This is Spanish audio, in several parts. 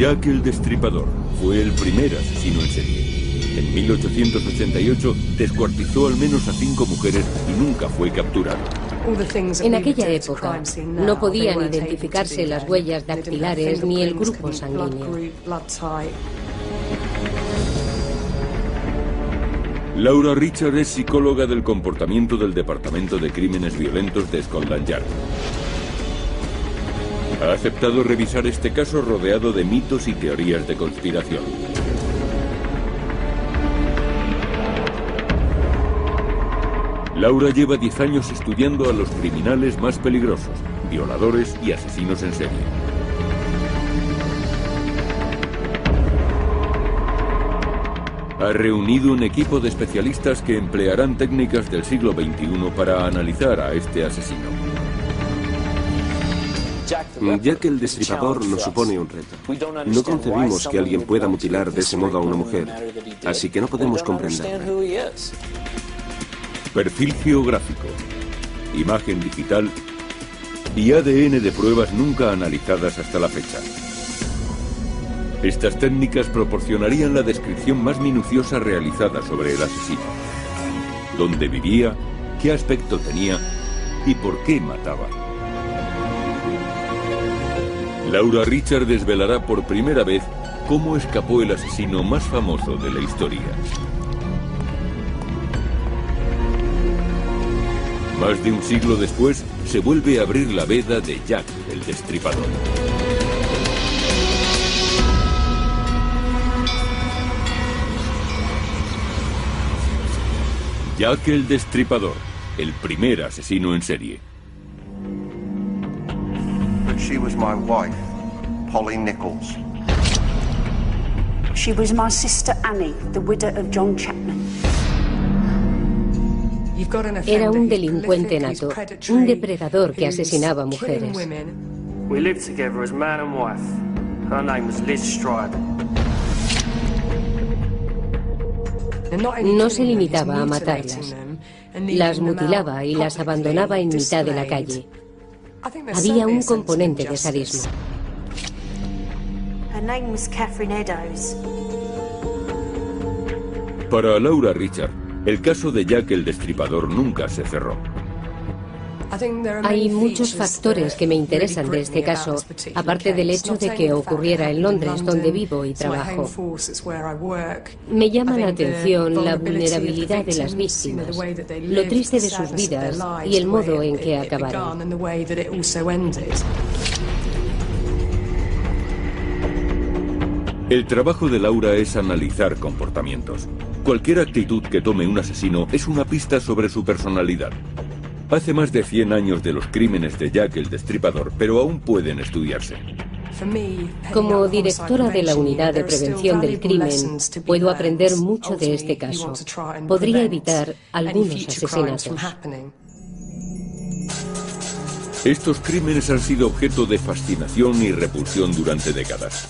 Jack el Destripador fue el primer asesino en serie. En 1888 descuartizó al menos a cinco mujeres y nunca fue capturado. En aquella época no podían identificarse las huellas dactilares ni el grupo sanguíneo. Laura Richard es psicóloga del comportamiento del Departamento de Crímenes Violentos de Scotland Yard. Ha aceptado revisar este caso rodeado de mitos y teorías de conspiración. Laura lleva 10 años estudiando a los criminales más peligrosos, violadores y asesinos en serie. Ha reunido un equipo de especialistas que emplearán técnicas del siglo XXI para analizar a este asesino. Jack el Destripador nos supone un reto. No concebimos que alguien pueda mutilar de ese modo a una mujer, así que no podemos comprenderlo. Perfil geográfico, imagen digital y ADN de pruebas nunca analizadas hasta la fecha. Estas técnicas proporcionarían la descripción más minuciosa realizada sobre el asesino. Dónde vivía, qué aspecto tenía y por qué mataba. Laura Richard desvelará por primera vez cómo escapó el asesino más famoso de la historia. Más de un siglo después, se vuelve a abrir la veda de Jack el Destripador. Jack el Destripador, el primer asesino en serie. She was my wife, Polly Nichols. She was my sister Annie, the widow of John Chapman. Era un delincuente nato, un depredador que asesinaba mujeres. We lived together as man and wife. Her name was Liz Strider. No se limitaba a matarlas. Las mutilaba y las abandonaba en mitad de la calle. Había un componente de sadismo. Para Laura Richard, el caso de Jack el Destripador nunca se cerró. Hay muchos factores que me interesan de este caso, aparte del hecho de que ocurriera en Londres, donde vivo y trabajo. Me llama la atención la vulnerabilidad de las víctimas, lo triste de sus vidas y el modo en que acabaron. El trabajo de Laura es analizar comportamientos. Cualquier actitud que tome un asesino es una pista sobre su personalidad. Hace más de 100 años de los crímenes de Jack el Destripador, pero aún pueden estudiarse. Como directora de la Unidad de Prevención del Crimen, puedo aprender mucho de este caso. Podría evitar algunos asesinatos. Estos crímenes han sido objeto de fascinación y repulsión durante décadas.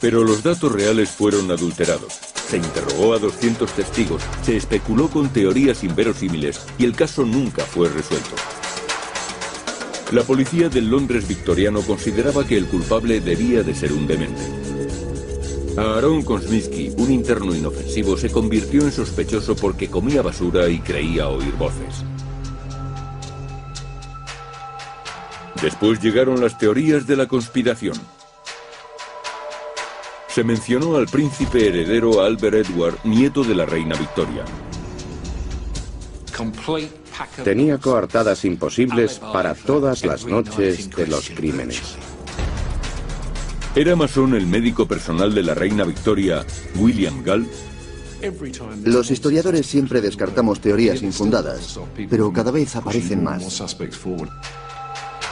Pero los datos reales fueron adulterados. Se interrogó a 200 testigos, se especuló con teorías inverosímiles y el caso nunca fue resuelto. La policía del Londres victoriano consideraba que el culpable debía de ser un demente. Aaron Kosminski, un interno inofensivo, se convirtió en sospechoso porque comía basura y creía oír voces. Después llegaron las teorías de la conspiración. Se mencionó al príncipe heredero Albert Edward, nieto de la reina Victoria. Tenía coartadas imposibles para todas las noches de los crímenes. ¿Era masón el médico personal de la reina Victoria, William Gall? Los historiadores siempre descartamos teorías infundadas, pero cada vez aparecen más.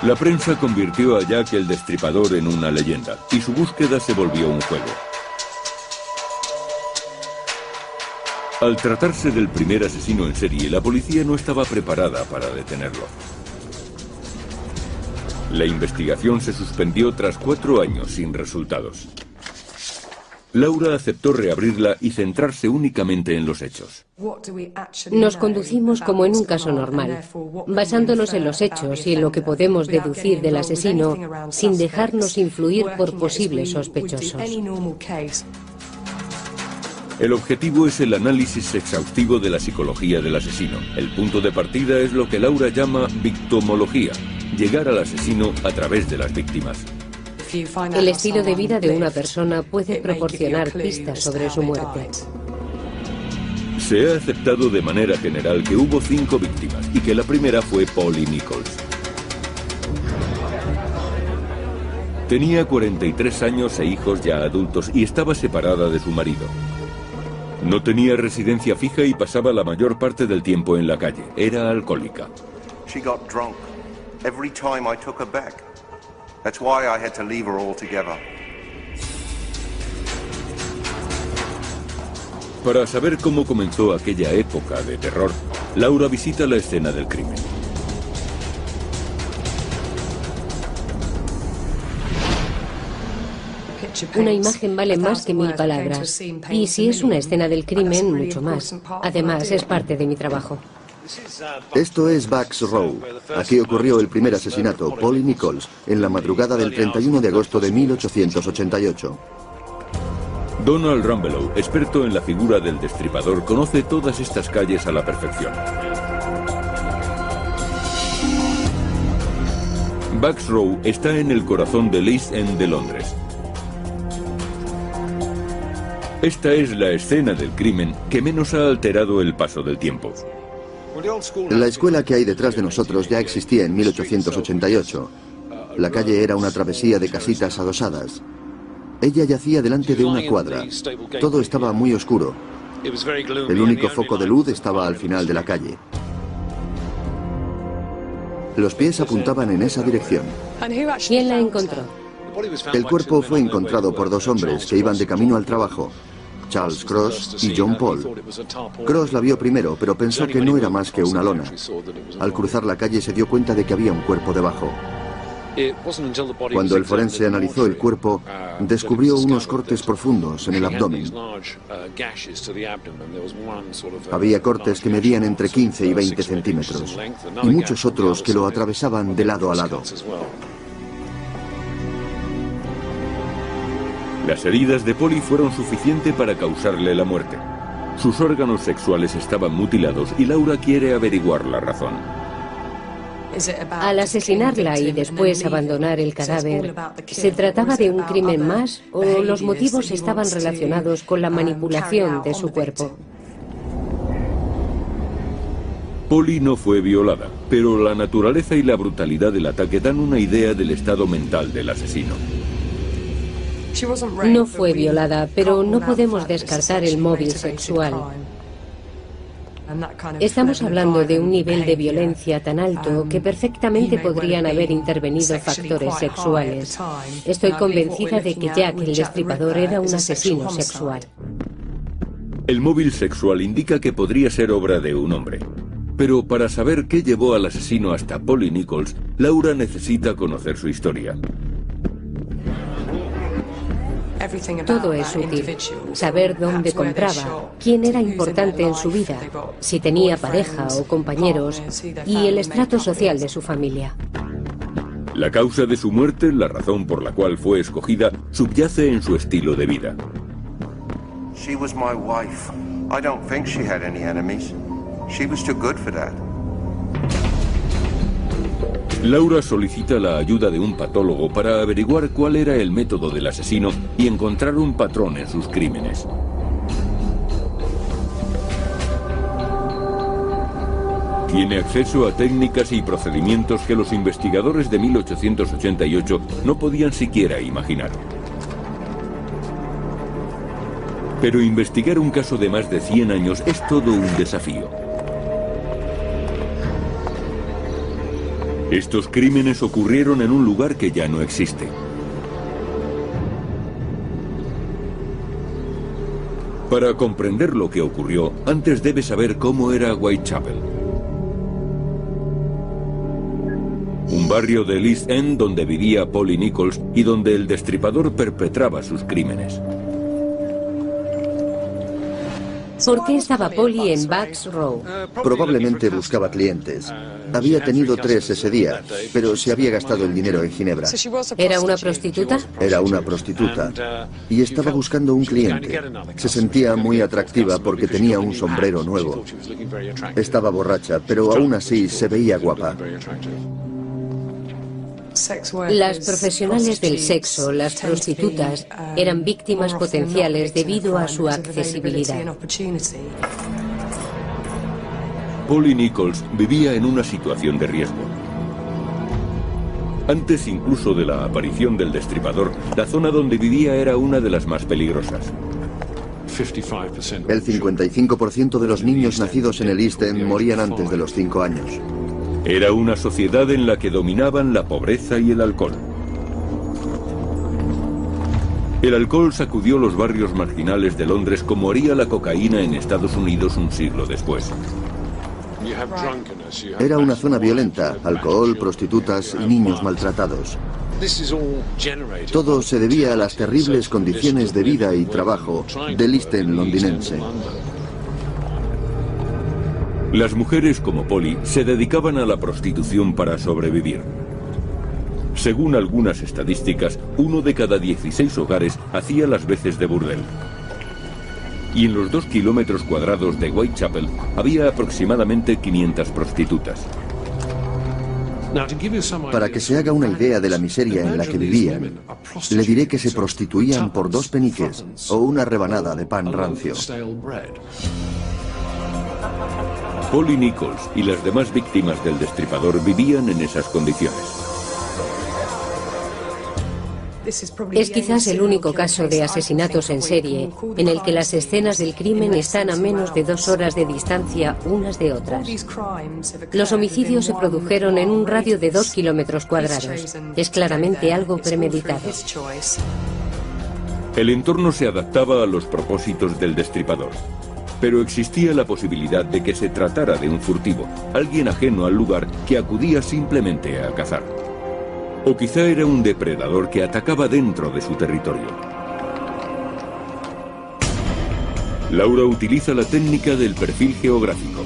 La prensa convirtió a Jack el Destripador en una leyenda y su búsqueda se volvió un juego. Al tratarse del primer asesino en serie, la policía no estaba preparada para detenerlo. La investigación se suspendió tras cuatro años sin resultados. Laura aceptó reabrirla y centrarse únicamente en los hechos. Nos conducimos como en un caso normal, basándonos en los hechos y en lo que podemos deducir del asesino sin dejarnos influir por posibles sospechosos. El objetivo es el análisis exhaustivo de la psicología del asesino. El punto de partida es lo que Laura llama victimología, llegar al asesino a través de las víctimas. El estilo de vida de una persona puede proporcionar pistas sobre su muerte. Se ha aceptado de manera general que hubo cinco víctimas y que la primera fue Polly Nichols. Tenía 43 años e hijos ya adultos y estaba separada de su marido. No tenía residencia fija y pasaba la mayor parte del tiempo en la calle. Era alcohólica. She got drunk every time I took her back. That's why I had to leave her altogether. Para saber cómo comenzó aquella época de terror, Laura visita la escena del crimen. Una imagen vale más que mil palabras. Y si es una escena del crimen, mucho más. Además, es parte de mi trabajo. Esto es Bucks Row. Aquí ocurrió el primer asesinato, Polly Nichols, en la madrugada del 31 de agosto de 1888. Donald Rumbelow, experto en la figura del destripador, conoce todas estas calles a la perfección. Bucks Row está en el corazón del East End de Londres. Esta es la escena del crimen que menos ha alterado el paso del tiempo. La escuela que hay detrás de nosotros ya existía en 1888. La calle era una travesía de casitas adosadas. Ella yacía delante de una cuadra. Todo estaba muy oscuro. El único foco de luz estaba al final de la calle. Los pies apuntaban en esa dirección. ¿Quién la encontró? El cuerpo fue encontrado por dos hombres que iban de camino al trabajo. Charles Cross y John Paul. Cross la vio primero, pero pensó que no era más que una lona. Al cruzar la calle se dio cuenta de que había un cuerpo debajo. Cuando el forense analizó el cuerpo, descubrió unos cortes profundos en el abdomen. Había cortes que medían entre 15 y 20 centímetros y muchos otros que lo atravesaban de lado a lado. Las heridas de Polly fueron suficientes para causarle la muerte. Sus órganos sexuales estaban mutilados y Laura quiere averiguar la razón. Al asesinarla y después abandonar el cadáver, ¿se trataba de un crimen más o los motivos estaban relacionados con la manipulación de su cuerpo? Polly no fue violada, pero la naturaleza y la brutalidad del ataque dan una idea del estado mental del asesino. No fue violada, pero no podemos descartar el móvil sexual. Estamos hablando de un nivel de violencia tan alto que perfectamente podrían haber intervenido factores sexuales. Estoy convencida de que Jack el destripador era un asesino sexual. El móvil sexual indica que podría ser obra de un hombre. Pero para saber qué llevó al asesino hasta Polly Nichols, Laura necesita conocer su historia. Todo es útil. Saber dónde compraba, quién era importante en su vida, si tenía pareja o compañeros y el estrato social de su familia. La causa de su muerte, la razón por la cual fue escogida, subyace en su estilo de vida. She was my wife. I don't think she had any enemies. She was too good for that. Laura solicita la ayuda de un patólogo para averiguar cuál era el método del asesino y encontrar un patrón en sus crímenes. Tiene acceso a técnicas y procedimientos que los investigadores de 1888 no podían siquiera imaginar. Pero investigar un caso de más de 100 años es todo un desafío. Estos crímenes ocurrieron en un lugar que ya no existe. Para comprender lo que ocurrió, antes debe saber cómo era Whitechapel. Un barrio de East End donde vivía Polly Nichols y donde el destripador perpetraba sus crímenes. ¿Por qué estaba Polly en Bucks Row? Probablemente buscaba clientes. Había tenido tres ese día, pero se había gastado el dinero en Ginebra. ¿Era una prostituta? Era una prostituta y estaba buscando un cliente. Se sentía muy atractiva porque tenía un sombrero nuevo. Estaba borracha, pero aún así se veía guapa. Las profesionales del sexo, las prostitutas, eran víctimas potenciales debido a su accesibilidad. Polly Nichols vivía en una situación de riesgo. Antes incluso de la aparición del destripador, la zona donde vivía era una de las más peligrosas. El 55% de los niños nacidos en el East End morían antes de los 5 años. Era una sociedad en la que dominaban la pobreza y el alcohol. El alcohol sacudió los barrios marginales de Londres como haría la cocaína en Estados Unidos un siglo después. Era una zona violenta, alcohol, prostitutas y niños maltratados. Todo se debía a las terribles condiciones de vida y trabajo del East End londinense. Las mujeres como Polly se dedicaban a la prostitución para sobrevivir. Según algunas estadísticas, uno de cada 16 hogares hacía las veces de burdel. Y en los dos kilómetros cuadrados de Whitechapel había aproximadamente 500 prostitutas. Para que se haga una idea de la miseria en la que vivían, le diré que se prostituían por dos peniques o una rebanada de pan rancio. Polly Nichols y las demás víctimas del destripador vivían en esas condiciones. Es quizás el único caso de asesinatos en serie en el que las escenas del crimen están a menos de dos horas de distancia unas de otras. Los homicidios se produjeron en un radio de dos kilómetros cuadrados. Es claramente algo premeditado. El entorno se adaptaba a los propósitos del destripador. Pero existía la posibilidad de que se tratara de un furtivo, alguien ajeno al lugar que acudía simplemente a cazar. O quizá era un depredador que atacaba dentro de su territorio. Laura utiliza la técnica del perfil geográfico.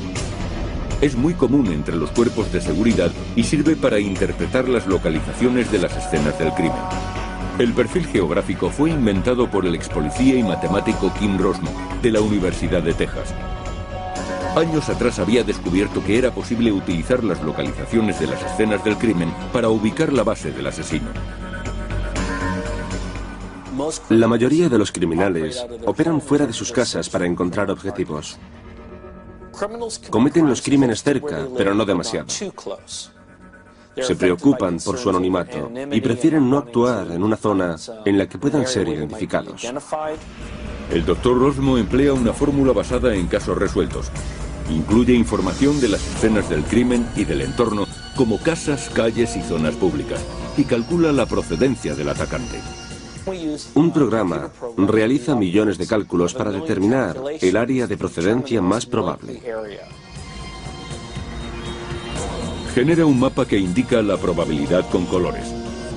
Es muy común entre los cuerpos de seguridad y sirve para interpretar las localizaciones de las escenas del crimen. El perfil geográfico fue inventado por el ex policía y matemático Kim Rosmo, de la Universidad de Texas. Años atrás había descubierto que era posible utilizar las localizaciones de las escenas del crimen para ubicar la base del asesino. La mayoría de los criminales operan fuera de sus casas para encontrar objetivos. Cometen los crímenes cerca, pero no demasiado. Se preocupan por su anonimato y prefieren no actuar en una zona en la que puedan ser identificados. El doctor Rosmo emplea una fórmula basada en casos resueltos. Incluye información de las escenas del crimen y del entorno, como casas, calles y zonas públicas, y calcula la procedencia del atacante. Un programa realiza millones de cálculos para determinar el área de procedencia más probable. Genera un mapa que indica la probabilidad con colores.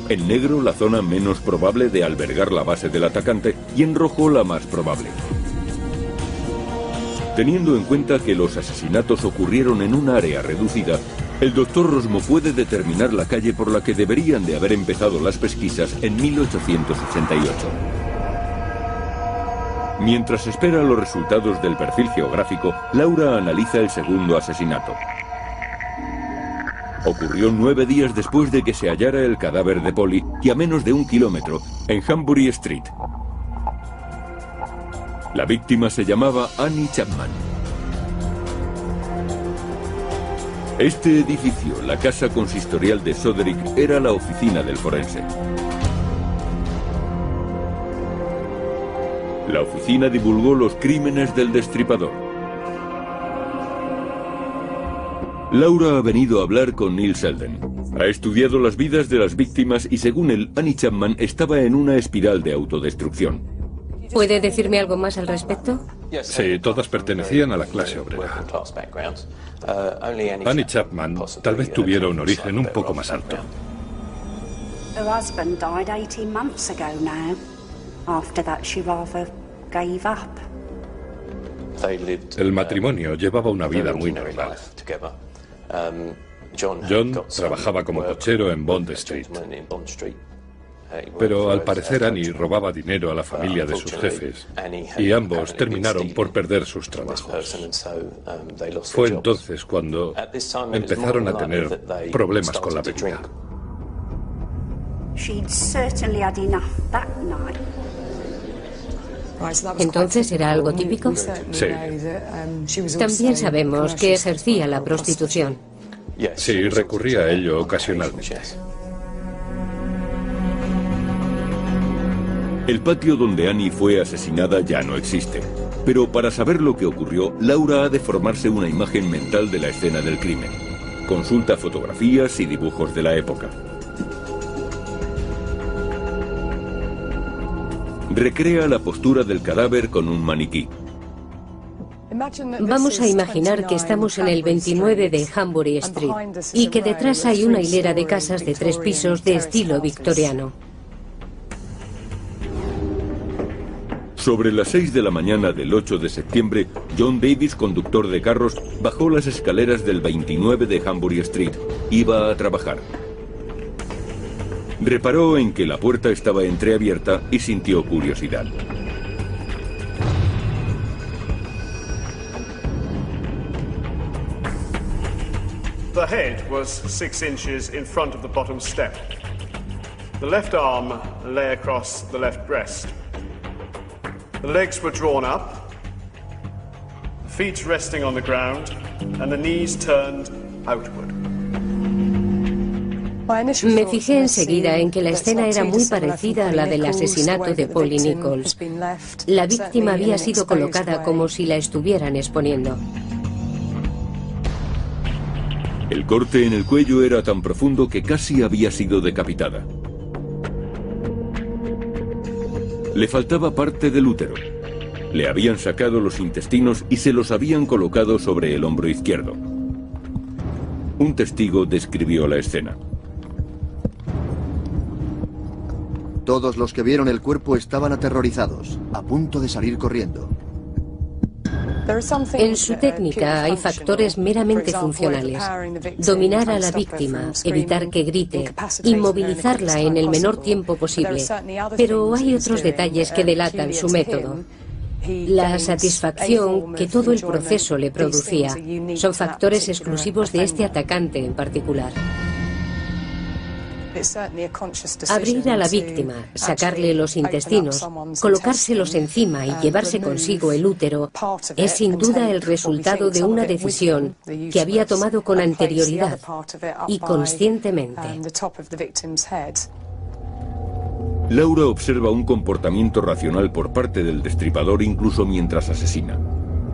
En negro la zona menos probable de albergar la base del atacante y en rojo la más probable. Teniendo en cuenta que los asesinatos ocurrieron en un área reducida, el doctor Rosmo puede determinar la calle por la que deberían de haber empezado las pesquisas en 1888. Mientras espera los resultados del perfil geográfico, Laura analiza el segundo asesinato. Ocurrió nueve días después de que se hallara el cadáver de Polly y a menos de un kilómetro, en Hambury Street. La víctima se llamaba Annie Chapman. Este edificio, la casa consistorial de Soderick, era la oficina del forense. La oficina divulgó los crímenes del destripador. Laura ha venido a hablar con Neil Selden. Ha estudiado las vidas de las víctimas y según él, Annie Chapman estaba en una espiral de autodestrucción. ¿Puede decirme algo más al respecto? Sí, todas pertenecían a la clase obrera. Annie Chapman tal vez tuviera un origen un poco más alto. Her husband died 18 months ago now. After that, she rather gave up. El matrimonio llevaba una vida muy normal. John trabajaba como cochero en Bond Street. Pero al parecer Annie robaba dinero a la familia de sus jefes y ambos terminaron por perder sus trabajos. Fue entonces cuando empezaron a tener problemas con la bebida. Entonces era algo típico. Sí. También sabemos que ejercía la prostitución. Sí, recurría a ello ocasionalmente. El patio donde Annie fue asesinada ya no existe. Pero para saber lo que ocurrió, Laura ha de formarse una imagen mental de la escena del crimen. Consulta fotografías y dibujos de la época. Recrea la postura del cadáver con un maniquí. Vamos a imaginar que estamos en el 29 de Hambury Street y que detrás hay una hilera de casas de tres pisos de estilo victoriano. Sobre las 6 de la mañana del 8 de septiembre, John Davis, conductor de carros, bajó las escaleras del 29 de Hambury Street. Iba a trabajar. Reparó en que la puerta estaba entreabierta y sintió curiosidad. The head was six inches in front of the bottom step. The left arm lay across the left breast. The legs were drawn up, the feet resting on the ground, and the knees turned outward. Me fijé enseguida en que la escena era muy parecida a la del asesinato de Polly Nichols. La víctima había sido colocada como si la estuvieran exponiendo. El corte en el cuello era tan profundo que casi había sido decapitada. Le faltaba parte del útero. Le habían sacado los intestinos y se los habían colocado sobre el hombro izquierdo. Un testigo describió la escena. Todos los que vieron el cuerpo estaban aterrorizados, a punto de salir corriendo. En su técnica hay factores meramente funcionales. Dominar a la víctima, evitar que grite, inmovilizarla en el menor tiempo posible. Pero hay otros detalles que delatan su método. La satisfacción que todo el proceso le producía son factores exclusivos de este atacante en particular. Abrir a la víctima, sacarle los intestinos, colocárselos encima y llevarse consigo el útero es sin duda el resultado de una decisión que había tomado con anterioridad y conscientemente. Laura observa un comportamiento racional por parte del destripador incluso mientras asesina.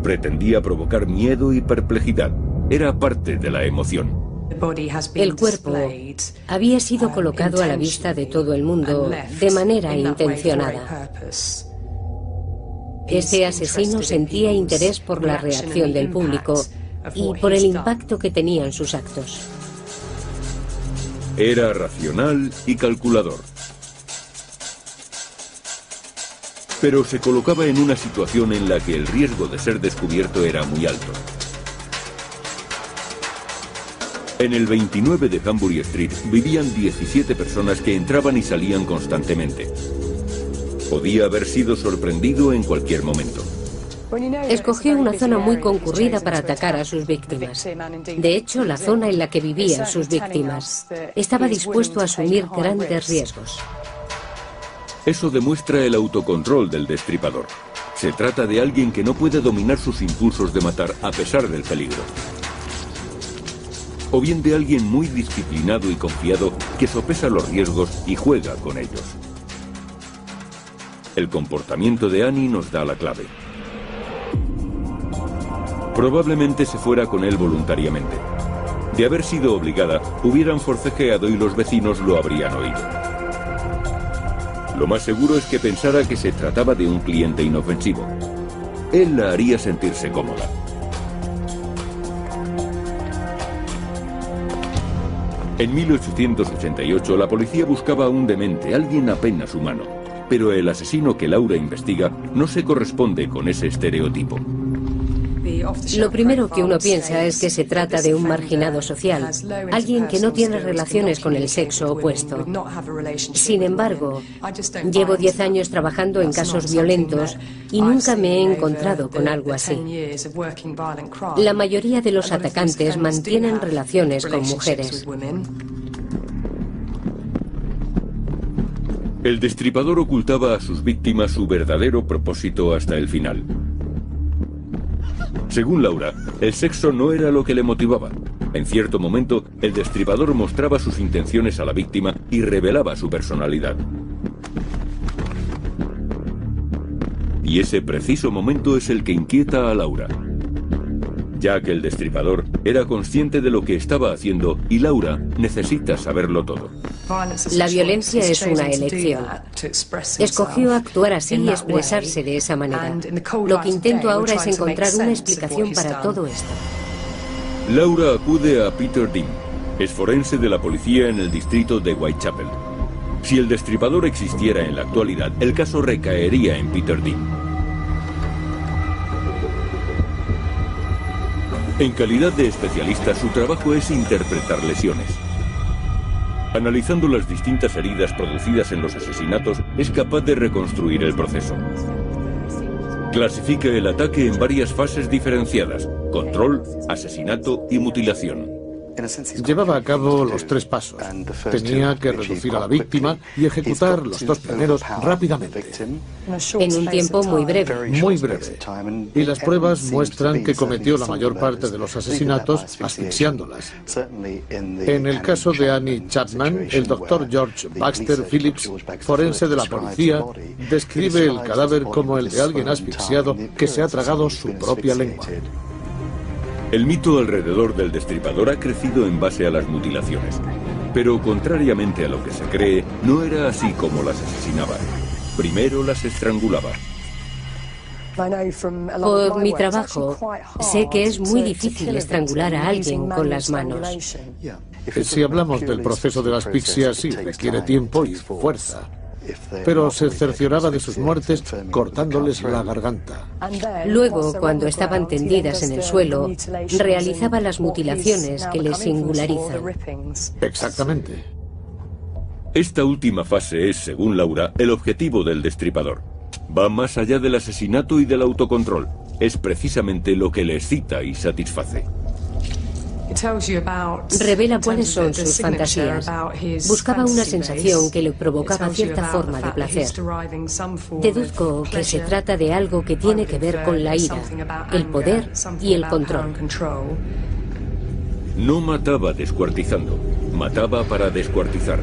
Pretendía provocar miedo y perplejidad. Era parte de la emoción. El cuerpo había sido colocado a la vista de todo el mundo de manera intencionada. Ese asesino sentía interés por la reacción del público y por el impacto que tenían sus actos. Era racional y calculador. Pero se colocaba en una situación en la que el riesgo de ser descubierto era muy alto. En el 29 de Hambury Street vivían 17 personas que entraban y salían constantemente. Podía haber sido sorprendido en cualquier momento. Escogió una zona muy concurrida para atacar a sus víctimas. De hecho, la zona en la que vivían sus víctimas estaba dispuesto a asumir grandes riesgos. Eso demuestra el autocontrol del destripador. Se trata de alguien que no puede dominar sus impulsos de matar a pesar del peligro o bien de alguien muy disciplinado y confiado que sopesa los riesgos y juega con ellos. El comportamiento de Annie nos da la clave. Probablemente se fuera con él voluntariamente. De haber sido obligada, hubieran forcejeado y los vecinos lo habrían oído. Lo más seguro es que pensara que se trataba de un cliente inofensivo. Él la haría sentirse cómoda. En 1888 la policía buscaba a un demente, alguien apenas humano. Pero el asesino que Laura investiga no se corresponde con ese estereotipo. Lo primero que uno piensa es que se trata de un marginado social, alguien que no tiene relaciones con el sexo opuesto. Sin embargo, llevo 10 años trabajando en casos violentos y nunca me he encontrado con algo así. La mayoría de los atacantes mantienen relaciones con mujeres. El destripador ocultaba a sus víctimas su verdadero propósito hasta el final. Según Laura, el sexo no era lo que le motivaba. En cierto momento, el destripador mostraba sus intenciones a la víctima y revelaba su personalidad. Y ese preciso momento es el que inquieta a Laura ya que el destripador era consciente de lo que estaba haciendo y Laura necesita saberlo todo. La violencia es una elección. Escogió actuar así y expresarse de esa manera. Lo que intento ahora es encontrar una explicación para todo esto. Laura acude a Peter Dean. Es forense de la policía en el distrito de Whitechapel. Si el destripador existiera en la actualidad, el caso recaería en Peter Dean. En calidad de especialista, su trabajo es interpretar lesiones. Analizando las distintas heridas producidas en los asesinatos, es capaz de reconstruir el proceso. Clasifica el ataque en varias fases diferenciadas, control, asesinato y mutilación. Llevaba a cabo los tres pasos. Tenía que reducir a la víctima y ejecutar los dos primeros rápidamente. En un tiempo muy breve. Muy breve. Y las pruebas muestran que cometió la mayor parte de los asesinatos asfixiándolas. En el caso de Annie Chapman, el doctor George Baxter Phillips, forense de la policía, describe el cadáver como el de alguien asfixiado que se ha tragado su propia lengua. El mito alrededor del destripador ha crecido en base a las mutilaciones. Pero contrariamente a lo que se cree, no era así como las asesinaba. Primero las estrangulaba. Por mi trabajo, sé que es muy difícil estrangular a alguien con las manos. Si hablamos del proceso de la asfixia, sí, requiere tiempo y fuerza pero se cercioraba de sus muertes cortándoles la garganta. Luego, cuando estaban tendidas en el suelo, realizaba las mutilaciones que les singularizan. Exactamente. Esta última fase es, según Laura, el objetivo del destripador. Va más allá del asesinato y del autocontrol. Es precisamente lo que le excita y satisface. Revela cuáles son sus fantasías. Buscaba una sensación que le provocaba cierta forma de placer. Deduzco que se trata de algo que tiene que ver con la ira, el poder y el control. No mataba descuartizando, mataba para descuartizar.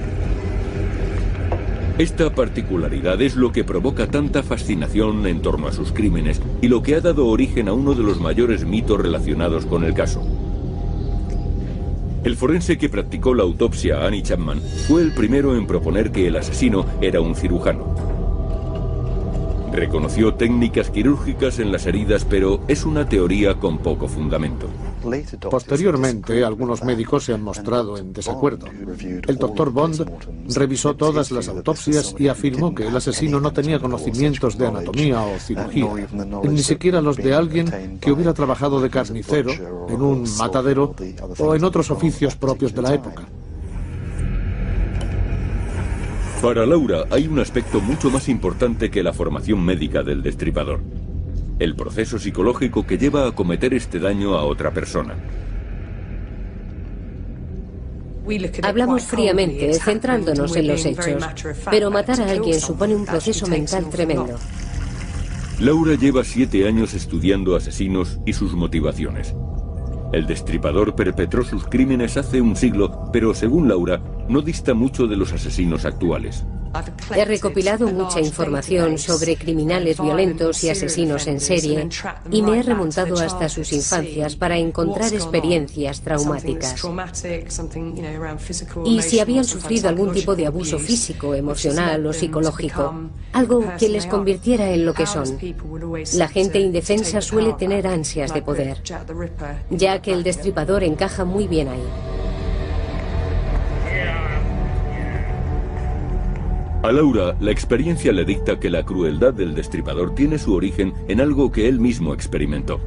Esta particularidad es lo que provoca tanta fascinación en torno a sus crímenes y lo que ha dado origen a uno de los mayores mitos relacionados con el caso. El forense que practicó la autopsia a Annie Chapman fue el primero en proponer que el asesino era un cirujano. Reconoció técnicas quirúrgicas en las heridas, pero es una teoría con poco fundamento. Posteriormente, algunos médicos se han mostrado en desacuerdo. El doctor Bond revisó todas las autopsias y afirmó que el asesino no tenía conocimientos de anatomía o cirugía, ni siquiera los de alguien que hubiera trabajado de carnicero en un matadero o en otros oficios propios de la época. Para Laura hay un aspecto mucho más importante que la formación médica del destripador el proceso psicológico que lleva a cometer este daño a otra persona. Hablamos fríamente, centrándonos en los hechos, pero matar a alguien supone un proceso mental tremendo. Laura lleva siete años estudiando asesinos y sus motivaciones. El destripador perpetró sus crímenes hace un siglo, pero según Laura, no dista mucho de los asesinos actuales. He recopilado mucha información sobre criminales violentos y asesinos en serie y me he remontado hasta sus infancias para encontrar experiencias traumáticas. Y si habían sufrido algún tipo de abuso físico, emocional o psicológico, algo que les convirtiera en lo que son. La gente indefensa suele tener ansias de poder, ya que el destripador encaja muy bien ahí. A Laura, la experiencia le dicta que la crueldad del destripador tiene su origen en algo que él mismo experimentó.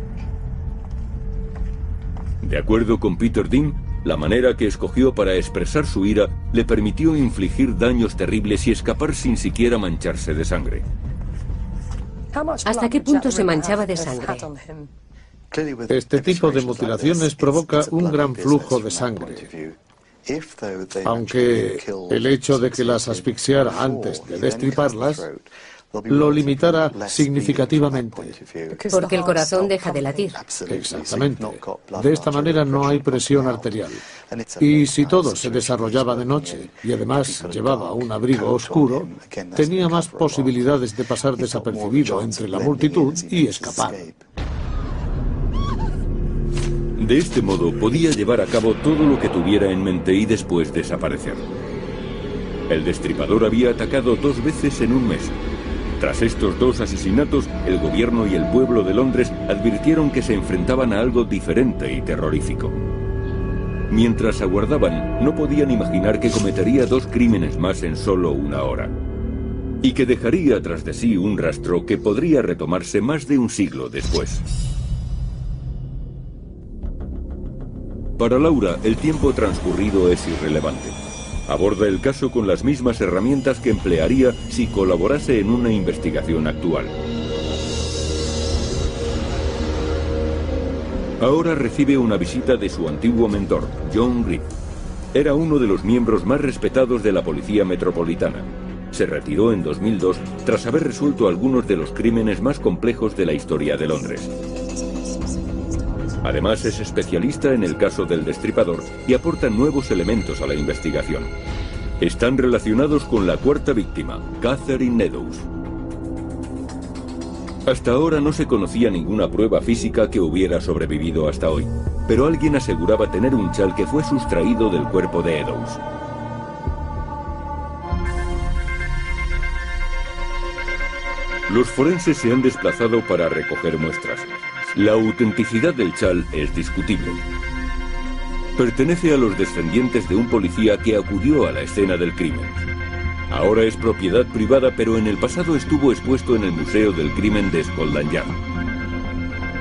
De acuerdo con Peter Dean, la manera que escogió para expresar su ira le permitió infligir daños terribles y escapar sin siquiera mancharse de sangre. ¿Hasta qué punto se manchaba de sangre? Este tipo de mutilaciones provoca un gran flujo de sangre. Aunque el hecho de que las asfixiara antes de destriparlas lo limitara significativamente. Porque el corazón deja de latir. Exactamente. De esta manera no hay presión arterial. Y si todo se desarrollaba de noche y además llevaba un abrigo oscuro, tenía más posibilidades de pasar desapercibido entre la multitud y escapar. De este modo podía llevar a cabo todo lo que tuviera en mente y después desaparecer. El destripador había atacado dos veces en un mes. Tras estos dos asesinatos, el gobierno y el pueblo de Londres advirtieron que se enfrentaban a algo diferente y terrorífico. Mientras aguardaban, no podían imaginar que cometería dos crímenes más en solo una hora. Y que dejaría tras de sí un rastro que podría retomarse más de un siglo después. Para Laura, el tiempo transcurrido es irrelevante. Aborda el caso con las mismas herramientas que emplearía si colaborase en una investigación actual. Ahora recibe una visita de su antiguo mentor, John Reed. Era uno de los miembros más respetados de la Policía Metropolitana. Se retiró en 2002 tras haber resuelto algunos de los crímenes más complejos de la historia de Londres. Además es especialista en el caso del destripador y aporta nuevos elementos a la investigación. Están relacionados con la cuarta víctima, Catherine Meadows. Hasta ahora no se conocía ninguna prueba física que hubiera sobrevivido hasta hoy, pero alguien aseguraba tener un chal que fue sustraído del cuerpo de Eddowes. Los forenses se han desplazado para recoger muestras. La autenticidad del chal es discutible. Pertenece a los descendientes de un policía que acudió a la escena del crimen. Ahora es propiedad privada, pero en el pasado estuvo expuesto en el Museo del Crimen de Scotland Yard.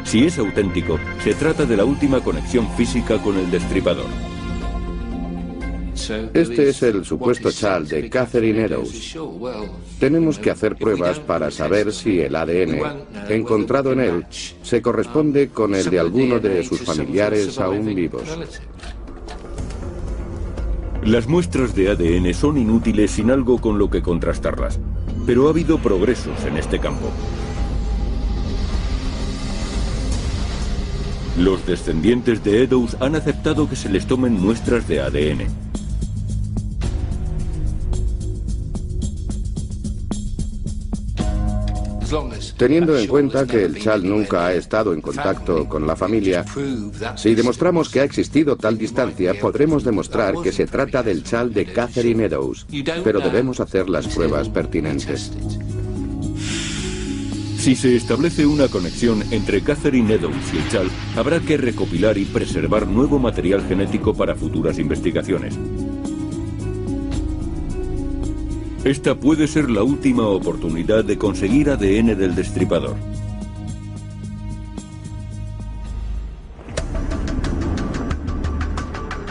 Si es auténtico, se trata de la última conexión física con el destripador. Este es el supuesto chal de Catherine Eddowes. Tenemos que hacer pruebas para saber si el ADN encontrado en él se corresponde con el de alguno de sus familiares aún vivos. Las muestras de ADN son inútiles sin algo con lo que contrastarlas, pero ha habido progresos en este campo. Los descendientes de Eddowes han aceptado que se les tomen muestras de ADN. Teniendo en cuenta que el Chal nunca ha estado en contacto con la familia, si demostramos que ha existido tal distancia, podremos demostrar que se trata del Chal de Catherine Meadows, pero debemos hacer las pruebas pertinentes. Si se establece una conexión entre Catherine Eddowes y el Chal, habrá que recopilar y preservar nuevo material genético para futuras investigaciones. Esta puede ser la última oportunidad de conseguir ADN del destripador.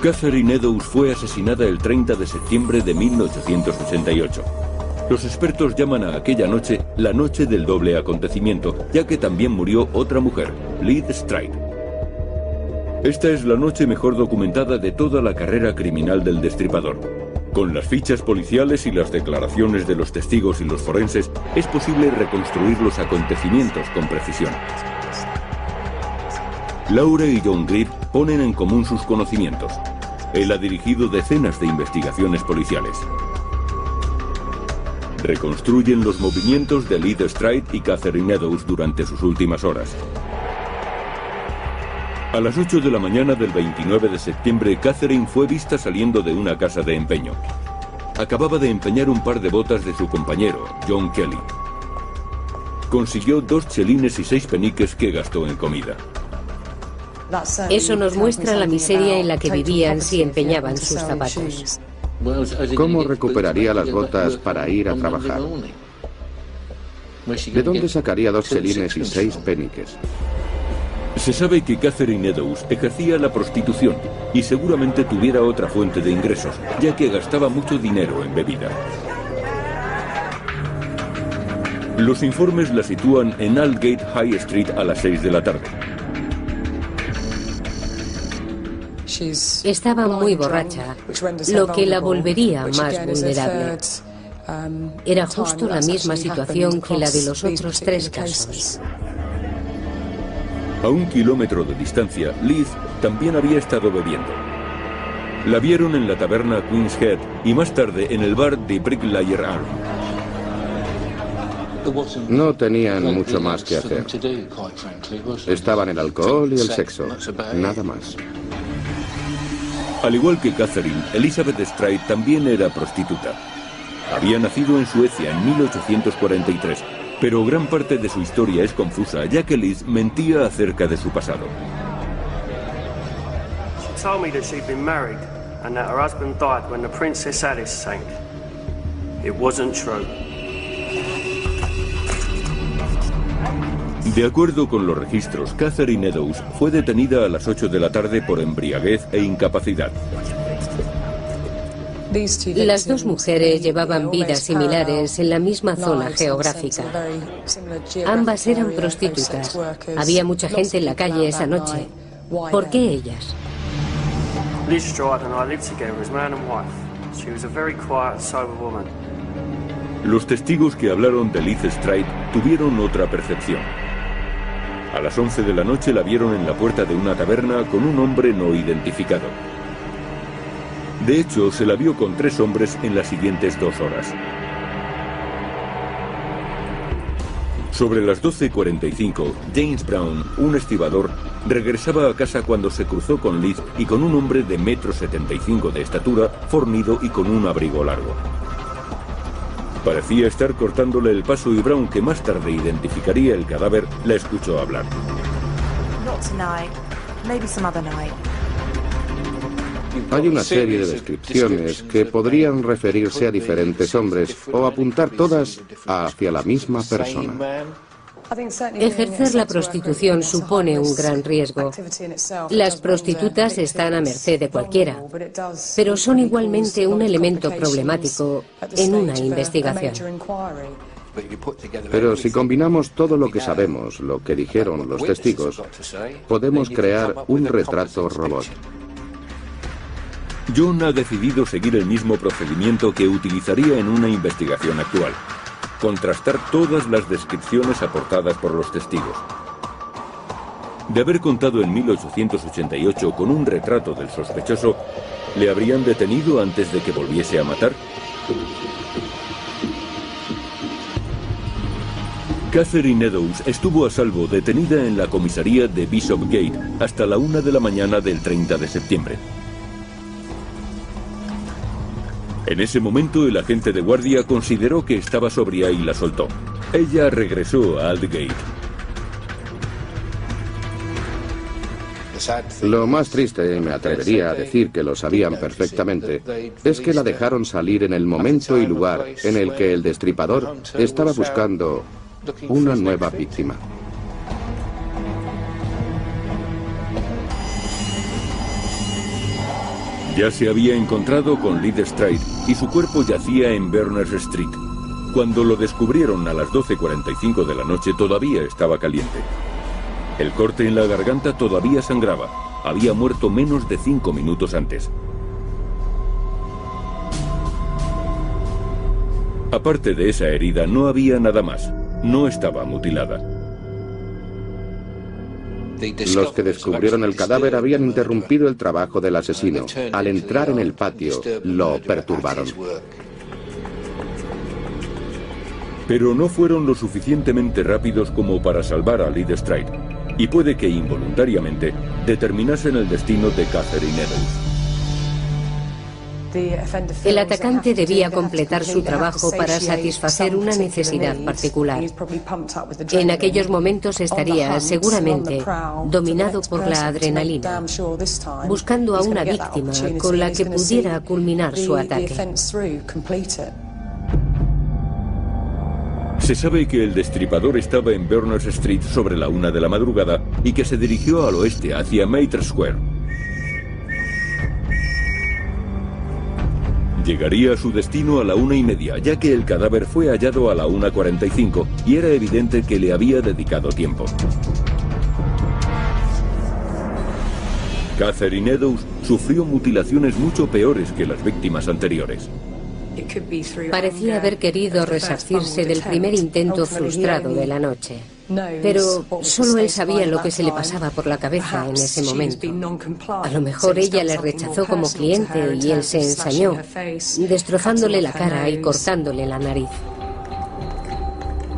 Catherine Eddowes fue asesinada el 30 de septiembre de 1888. Los expertos llaman a aquella noche la noche del doble acontecimiento, ya que también murió otra mujer, Liz Stride. Esta es la noche mejor documentada de toda la carrera criminal del destripador. Con las fichas policiales y las declaraciones de los testigos y los forenses, es posible reconstruir los acontecimientos con precisión. Laura y John Greer ponen en común sus conocimientos. Él ha dirigido decenas de investigaciones policiales. Reconstruyen los movimientos de Lee Stride y Catherine durante sus últimas horas. A las 8 de la mañana del 29 de septiembre, Catherine fue vista saliendo de una casa de empeño. Acababa de empeñar un par de botas de su compañero, John Kelly. Consiguió dos chelines y seis peniques que gastó en comida. Eso nos muestra la miseria en la que vivían si empeñaban sus zapatos. ¿Cómo recuperaría las botas para ir a trabajar? ¿De dónde sacaría dos chelines y seis peniques? Se sabe que Catherine Eddowes ejercía la prostitución y seguramente tuviera otra fuente de ingresos, ya que gastaba mucho dinero en bebida. Los informes la sitúan en Aldgate High Street a las 6 de la tarde. Estaba muy borracha, lo que la volvería más vulnerable. Era justo la misma situación que la de los otros tres casos. A un kilómetro de distancia, Liz también había estado bebiendo. La vieron en la taberna Queen's Head y más tarde en el bar de Bricklayer Arm. No tenían mucho más que hacer. Estaban el alcohol y el sexo, nada más. Al igual que Catherine, Elizabeth Stride también era prostituta. Había nacido en Suecia en 1843, pero gran parte de su historia es confusa, ya que Liz mentía acerca de su pasado. She told me that she'd been married and that her husband died when the Princess Alice sank. It wasn't true. De acuerdo con los registros, Catherine Eddowes fue detenida a las 8 de la tarde por embriaguez e incapacidad. Las dos mujeres llevaban vidas similares en la misma zona geográfica. Ambas eran prostitutas. Había mucha gente en la calle esa noche. ¿Por qué ellas? Liz Stride and I lived together as man and wife. She was a very quiet, sober woman. Los testigos que hablaron de Liz Stride tuvieron otra percepción. A las 11 de la noche la vieron en la puerta de una taberna con un hombre no identificado. De hecho, se la vio con tres hombres en las siguientes dos horas. Sobre las 12.45, James Brown, un estibador, regresaba a casa cuando se cruzó con Liz y con un hombre de metro 75 de estatura, fornido y con un abrigo largo. Parecía estar cortándole el paso y Brown, que más tarde identificaría el cadáver, la escuchó hablar. Not tonight. Maybe some other night. Hay una serie de descripciones que podrían referirse a diferentes hombres o apuntar todas hacia la misma persona. Ejercer la prostitución supone un gran riesgo. Las prostitutas están a merced de cualquiera, pero son igualmente un elemento problemático en una investigación. Pero si combinamos todo lo que sabemos, lo que dijeron los testigos, podemos crear un retrato robot. John ha decidido seguir el mismo procedimiento que utilizaría en una investigación actual. Contrastar todas las descripciones aportadas por los testigos. De haber contado en 1888 con un retrato del sospechoso, ¿le habrían detenido antes de que volviese a matar? Catherine Eddowes estuvo a salvo detenida en la comisaría de Bishop Gate hasta la una de la mañana del 30 de septiembre. En ese momento el agente de guardia consideró que estaba sobria y la soltó. Ella regresó a Aldgate. Lo más triste, y me atrevería a decir que lo sabían perfectamente, es que la dejaron salir en el momento y lugar en el que el destripador estaba buscando una nueva víctima. Ya se había encontrado con Liz Stride y su cuerpo yacía en Berners Street. Cuando lo descubrieron a las 12.45 de la noche todavía estaba caliente. El corte en la garganta todavía sangraba. Había muerto menos de cinco minutos antes. Aparte de esa herida no había nada más. No estaba mutilada. Los que descubrieron el cadáver habían interrumpido el trabajo del asesino. Al entrar en el patio, lo perturbaron. Pero no fueron lo suficientemente rápidos como para salvar a Liz Stride, y puede que involuntariamente determinasen el destino de Catherine Eddowes. El atacante debía completar su trabajo para satisfacer una necesidad particular. En aquellos momentos estaría seguramente dominado por la adrenalina, buscando a una víctima con la que pudiera culminar su ataque. Se sabe que el destripador estaba en Berners Street sobre la una de la madrugada y que se dirigió al oeste hacia Maitre Square. Llegaría a su destino a la una y media, ya que el cadáver fue hallado a la una cuarenta y cinco y era evidente que le había dedicado tiempo. Catherine Eddowes sufrió mutilaciones mucho peores que las víctimas anteriores. Parecía haber querido resarcirse del primer intento frustrado de la noche. Pero solo él sabía lo que se le pasaba por la cabeza en ese momento. A lo mejor ella le rechazó como cliente y él se ensañó, destrozándole la cara y cortándole la nariz.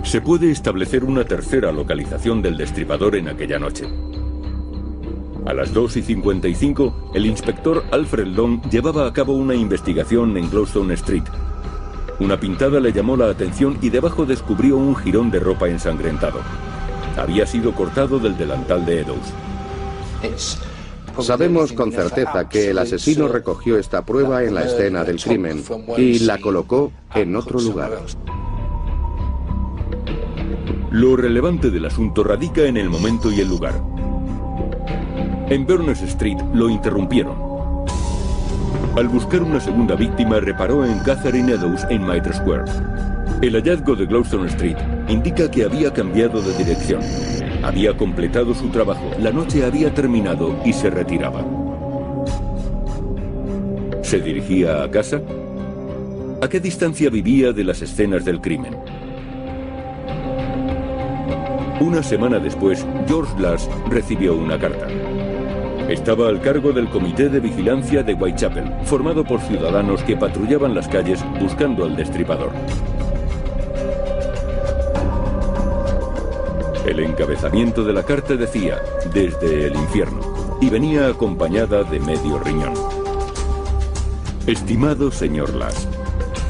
Se puede establecer una tercera localización del destripador en aquella noche. A las 2 y 55, el inspector Alfred Long llevaba a cabo una investigación en Glowstone Street. Una pintada le llamó la atención y debajo descubrió un jirón de ropa ensangrentado. Había sido cortado del delantal de Eddowes. Sabemos con certeza que el asesino recogió esta prueba en la escena del crimen y la colocó en otro lugar. Lo relevante del asunto radica en el momento y el lugar. En Berners Street lo interrumpieron. Al buscar una segunda víctima, reparó en Catherine Eddowes en Mitre Square. El hallazgo de Glowstone Street indica que había cambiado de dirección. Había completado su trabajo, la noche había terminado y se retiraba. ¿Se dirigía a casa? ¿A qué distancia vivía de las escenas del crimen? Una semana después, George Lass recibió una carta. Estaba al cargo del Comité de Vigilancia de Whitechapel, formado por ciudadanos que patrullaban las calles buscando al destripador. El encabezamiento de la carta decía, desde el infierno, y venía acompañada de medio riñón. Estimado señor Lass,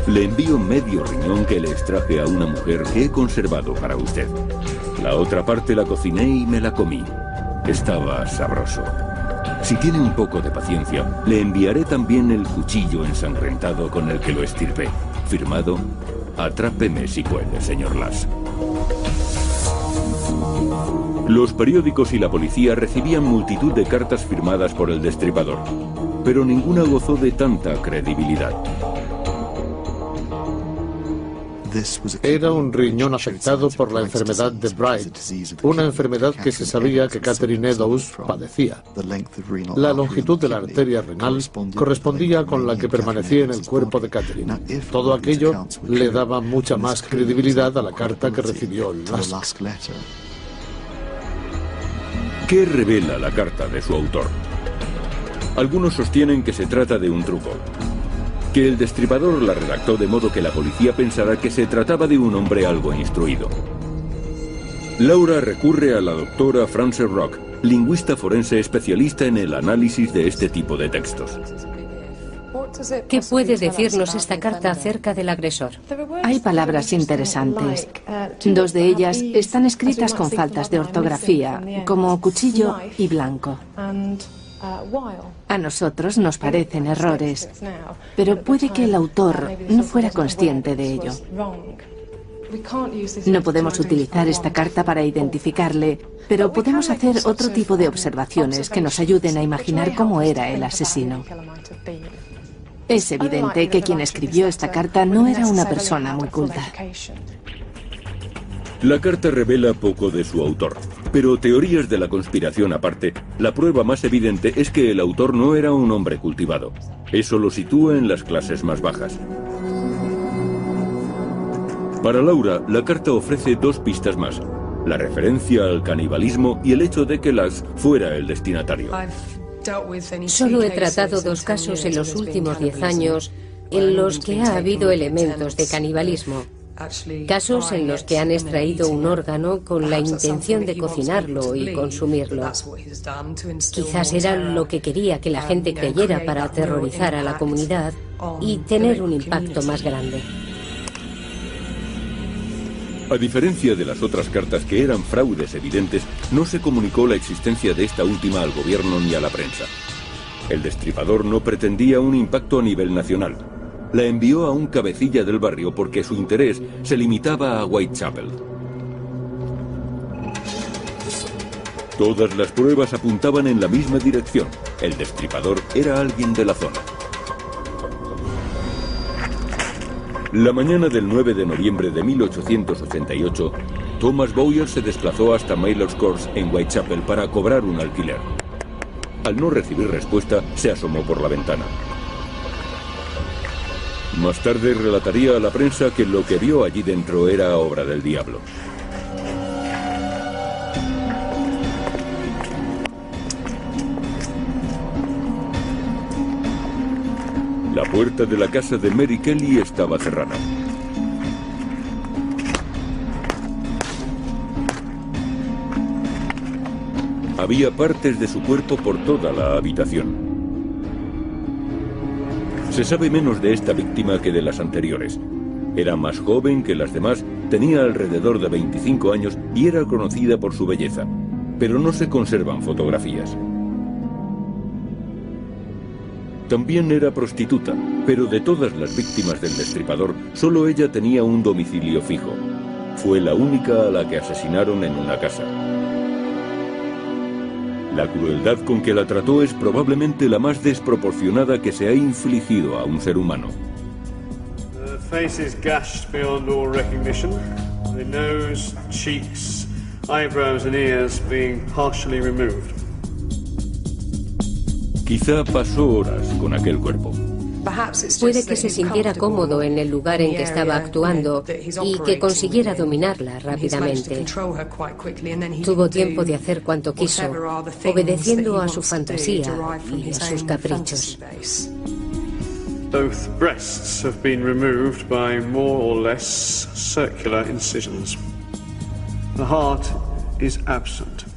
le envío medio riñón que le extraje a una mujer que he conservado para usted. La otra parte la cociné y me la comí. Estaba sabroso. Si tiene un poco de paciencia, le enviaré también el cuchillo ensangrentado con el que lo estirpé. Firmado, atrápeme si puede, señor Lass. Los periódicos y la policía recibían multitud de cartas firmadas por el destripador, pero ninguna gozó de tanta credibilidad. Era un riñón afectado por la enfermedad de Bright, una enfermedad que se sabía que Catherine Eddowes padecía. La longitud de la arteria renal correspondía con la que permanecía en el cuerpo de Catherine. Todo aquello le daba mucha más credibilidad a la carta que recibió Lask. ¿Qué revela la carta de su autor? Algunos sostienen que se trata de un truco, que el destripador la redactó de modo que la policía pensara que se trataba de un hombre algo instruido. Laura recurre a la doctora Frances Rock, lingüista forense especialista en el análisis de este tipo de textos. ¿Qué puede decirnos esta carta acerca del agresor? Hay palabras interesantes. Dos de ellas están escritas con faltas de ortografía, como cuchillo y blanco. A nosotros nos parecen errores, pero puede que el autor no fuera consciente de ello. No podemos utilizar esta carta para identificarle, pero podemos hacer otro tipo de observaciones que nos ayuden a imaginar cómo era el asesino. Es evidente que quien escribió esta carta no era una persona muy culta. La carta revela poco de su autor, pero teorías de la conspiración aparte, la prueba más evidente es que el autor no era un hombre cultivado. Eso lo sitúa en las clases más bajas. Para Laura, la carta ofrece dos pistas más. La referencia al canibalismo y el hecho de que Las fuera el destinatario. Solo he tratado dos casos en los últimos diez años en los que ha habido elementos de canibalismo. Casos en los que han extraído un órgano con la intención de cocinarlo y consumirlo. Quizás era lo que quería que la gente creyera para aterrorizar a la comunidad y tener un impacto más grande. A diferencia de las otras cartas que eran fraudes evidentes, no se comunicó la existencia de esta última al gobierno ni a la prensa. El destripador no pretendía un impacto a nivel nacional. La envió a un cabecilla del barrio porque su interés se limitaba a Whitechapel. Todas las pruebas apuntaban en la misma dirección. El destripador era alguien de la zona. La mañana del 9 de noviembre de 1888, Thomas Bowyer se desplazó hasta Maylor's Course en Whitechapel para cobrar un alquiler. Al no recibir respuesta, se asomó por la ventana. Más tarde relataría a la prensa que lo que vio allí dentro era obra del diablo. La puerta de la casa de Mary Kelly estaba cerrada. Había partes de su cuerpo por toda la habitación. Se sabe menos de esta víctima que de las anteriores. Era más joven que las demás, tenía alrededor de 25 años y era conocida por su belleza, pero no se conservan fotografías. También era prostituta, pero de todas las víctimas del destripador, solo ella tenía un domicilio fijo. Fue la única a la que asesinaron en una casa. La crueldad con que la trató es probablemente la más desproporcionada que se ha infligido a un ser humano. The face is gashed beyond all recognition. The nose, cheeks, eyebrows and ears being partially removed. Quizá pasó horas con aquel cuerpo. Puede que se sintiera cómodo en el lugar en que estaba actuando y que consiguiera dominarla rápidamente. Tuvo tiempo de hacer cuanto quiso, obedeciendo a su fantasía y a sus caprichos. Both breasts have been removed by more or less circular incisions. The heart is absent.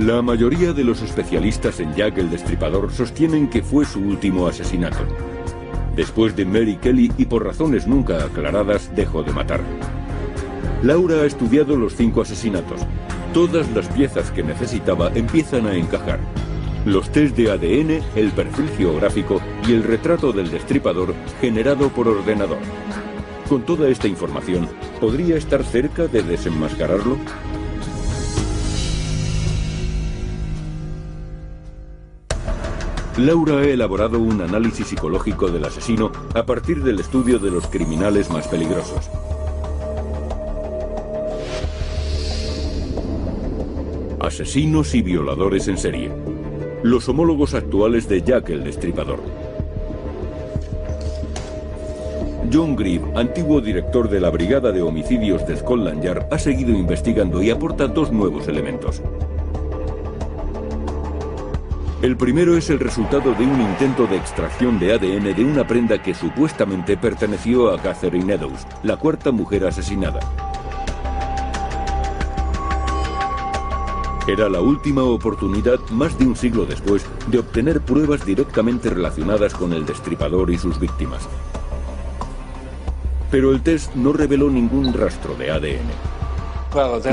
La mayoría de los especialistas en Jack el Destripador sostienen que fue su último asesinato. Después de Mary Kelly y por razones nunca aclaradas, dejó de matar. Laura ha estudiado los cinco asesinatos. Todas las piezas que necesitaba empiezan a encajar. Los test de ADN, el perfil geográfico y el retrato del destripador generado por ordenador. Con toda esta información, ¿podría estar cerca de desenmascararlo? Laura ha elaborado un análisis psicológico del asesino a partir del estudio de los criminales más peligrosos. Asesinos y violadores en serie. Los homólogos actuales de Jack el Destripador. John Grieve, antiguo director de la Brigada de Homicidios de Scotland Yard, ha seguido investigando y aporta dos nuevos elementos. El primero es el resultado de un intento de extracción de ADN de una prenda que supuestamente perteneció a Catherine Eddowes, la cuarta mujer asesinada. Era la última oportunidad, más de un siglo después, de obtener pruebas directamente relacionadas con el destripador y sus víctimas. Pero el test no reveló ningún rastro de ADN.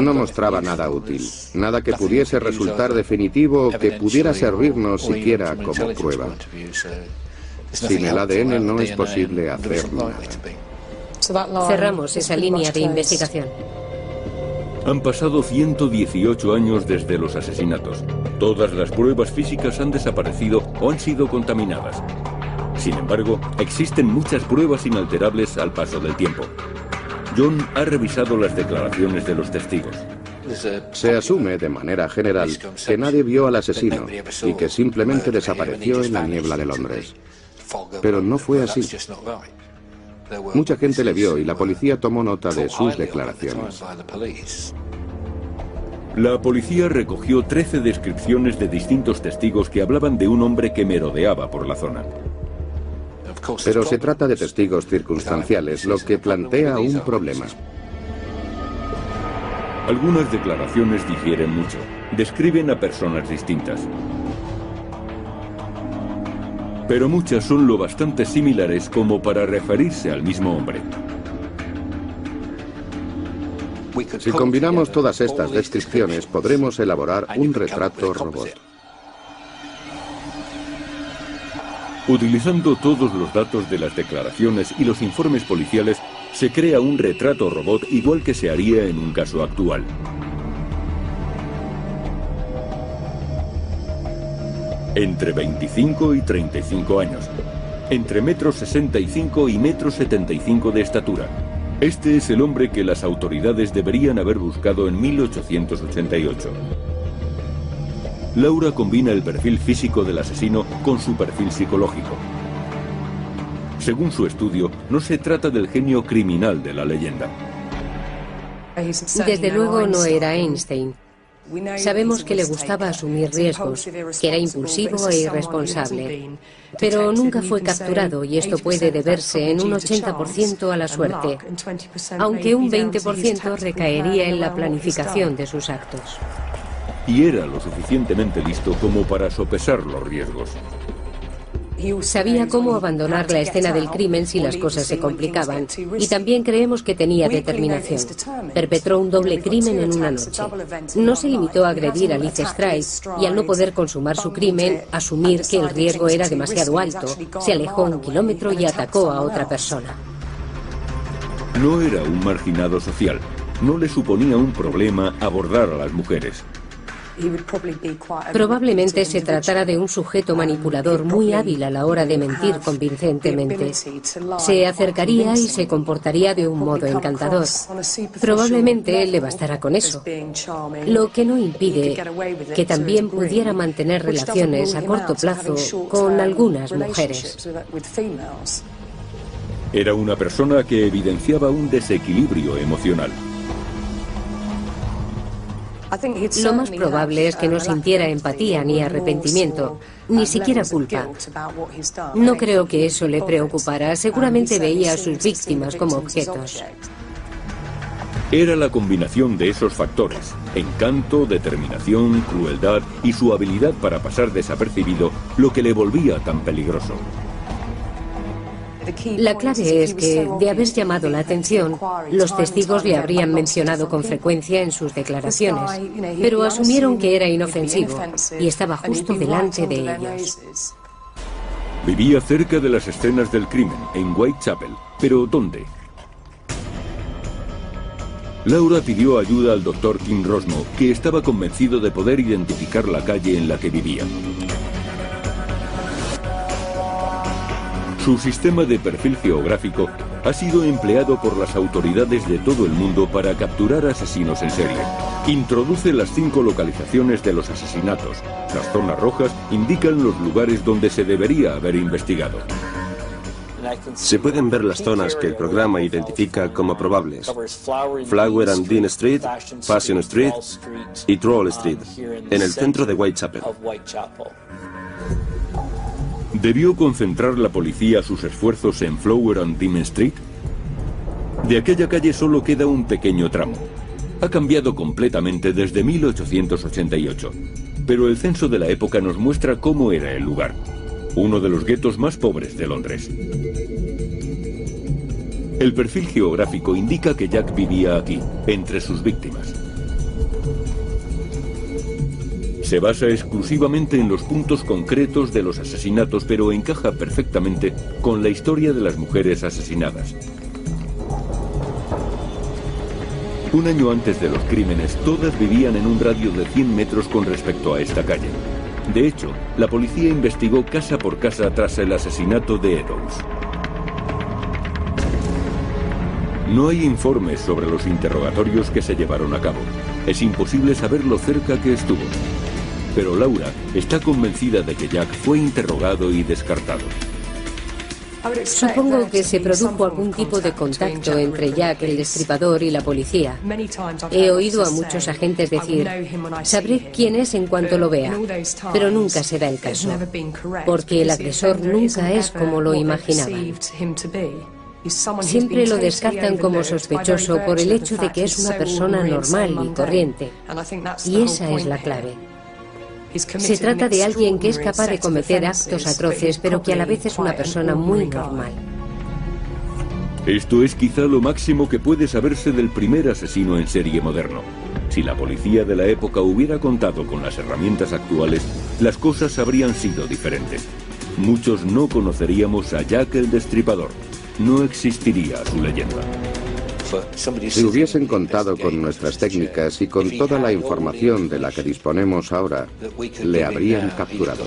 No mostraba nada útil, nada que pudiese resultar definitivo o que pudiera servirnos siquiera como prueba. Sin el ADN no es posible hacer nada. Cerramos esa línea de investigación. Han pasado 118 años desde los asesinatos. Todas las pruebas físicas han desaparecido o han sido contaminadas. Sin embargo, existen muchas pruebas inalterables al paso del tiempo. John ha revisado las declaraciones de los testigos. Se asume de manera general que nadie vio al asesino y que simplemente desapareció en la niebla de Londres. Pero no fue así. Mucha gente le vio y la policía tomó nota de sus declaraciones. La policía recogió 13 descripciones de distintos testigos que hablaban de un hombre que merodeaba por la zona. Pero se trata de testigos circunstanciales, lo que plantea un problema. Algunas declaraciones difieren mucho. Describen a personas distintas. Pero muchas son lo bastante similares como para referirse al mismo hombre. Si combinamos todas estas descripciones, podremos elaborar un retrato robot. Utilizando todos los datos de las declaraciones y los informes policiales, se crea un retrato robot igual que se haría en un caso actual. Entre 25 y 35 años. Entre metros 65 y metros 75 de estatura. Este es el hombre que las autoridades deberían haber buscado en 1888. Laura combina el perfil físico del asesino con su perfil psicológico. Según su estudio, no se trata del genio criminal de la leyenda. Desde luego no era Einstein. Sabemos que le gustaba asumir riesgos, que era impulsivo e irresponsable, pero nunca fue capturado y esto puede deberse en un 80% a la suerte, aunque un 20% recaería en la planificación de sus actos y era lo suficientemente listo como para sopesar los riesgos. Sabía cómo abandonar la escena del crimen si las cosas se complicaban. Y también creemos que tenía determinación. Perpetró un doble crimen en una noche. No se limitó a agredir a Liz Stride y al no poder consumar su crimen, asumir que el riesgo era demasiado alto, se alejó un kilómetro y atacó a otra persona. No era un marginado social. No le suponía un problema abordar a las mujeres. Probablemente se tratara de un sujeto manipulador muy hábil a la hora de mentir convincentemente. Se acercaría y se comportaría de un modo encantador. Probablemente le bastará con eso. Lo que no impide que también pudiera mantener relaciones a corto plazo con algunas mujeres. Era una persona que evidenciaba un desequilibrio emocional. Lo más probable es que no sintiera empatía ni arrepentimiento, ni siquiera culpa. No creo que eso le preocupara. Seguramente veía a sus víctimas como objetos. Era la combinación de esos factores, encanto, determinación, crueldad y su habilidad para pasar desapercibido, lo que le volvía tan peligroso. La clave es que, de haber llamado la atención, los testigos le habrían mencionado con frecuencia en sus declaraciones, pero asumieron que era inofensivo y estaba justo delante de ellos. Vivía cerca de las escenas del crimen, en Whitechapel. ¿Pero dónde? Laura pidió ayuda al doctor Kim Rosmo, que estaba convencido de poder identificar la calle en la que vivía. Su sistema de perfil geográfico ha sido empleado por las autoridades de todo el mundo para capturar asesinos en serie. Introduce las cinco localizaciones de los asesinatos. Las zonas rojas indican los lugares donde se debería haber investigado. Se pueden ver las zonas que el programa identifica como probables. Flower and Dean Street, Fashion Street y Troll Street, en el centro de Whitechapel. ¿Debió concentrar la policía sus esfuerzos en Flower and Dean Street? De aquella calle solo queda un pequeño tramo. Ha cambiado completamente desde 1888, pero el censo de la época nos muestra cómo era el lugar, uno de los guetos más pobres de Londres. El perfil geográfico indica que Jack vivía aquí, entre sus víctimas. Se basa exclusivamente en los puntos concretos de los asesinatos, pero encaja perfectamente con la historia de las mujeres asesinadas. Un año antes de los crímenes, todas vivían en un radio de 100 metros con respecto a esta calle. De hecho, la policía investigó casa por casa tras el asesinato de Eddowes. No hay informes sobre los interrogatorios que se llevaron a cabo. Es imposible saber lo cerca que estuvo pero Laura está convencida de que Jack fue interrogado y descartado. Supongo que se produjo algún tipo de contacto entre Jack el destripador y la policía. He oído a muchos agentes decir, sabré quién es en cuanto lo vea, pero nunca será el caso, porque el agresor nunca es como lo imaginaba. Siempre lo descartan como sospechoso por el hecho de que es una persona normal y corriente. Y esa es la clave. Se trata de alguien que es capaz de cometer actos atroces, pero que a la vez es una persona muy normal. Esto es quizá lo máximo que puede saberse del primer asesino en serie moderno. Si la policía de la época hubiera contado con las herramientas actuales, las cosas habrían sido diferentes. muchos no conoceríamos a Jack el Destripador. No existiría su leyenda. Si hubiesen contado con nuestras técnicas y con toda la información de la que disponemos ahora, le habrían capturado.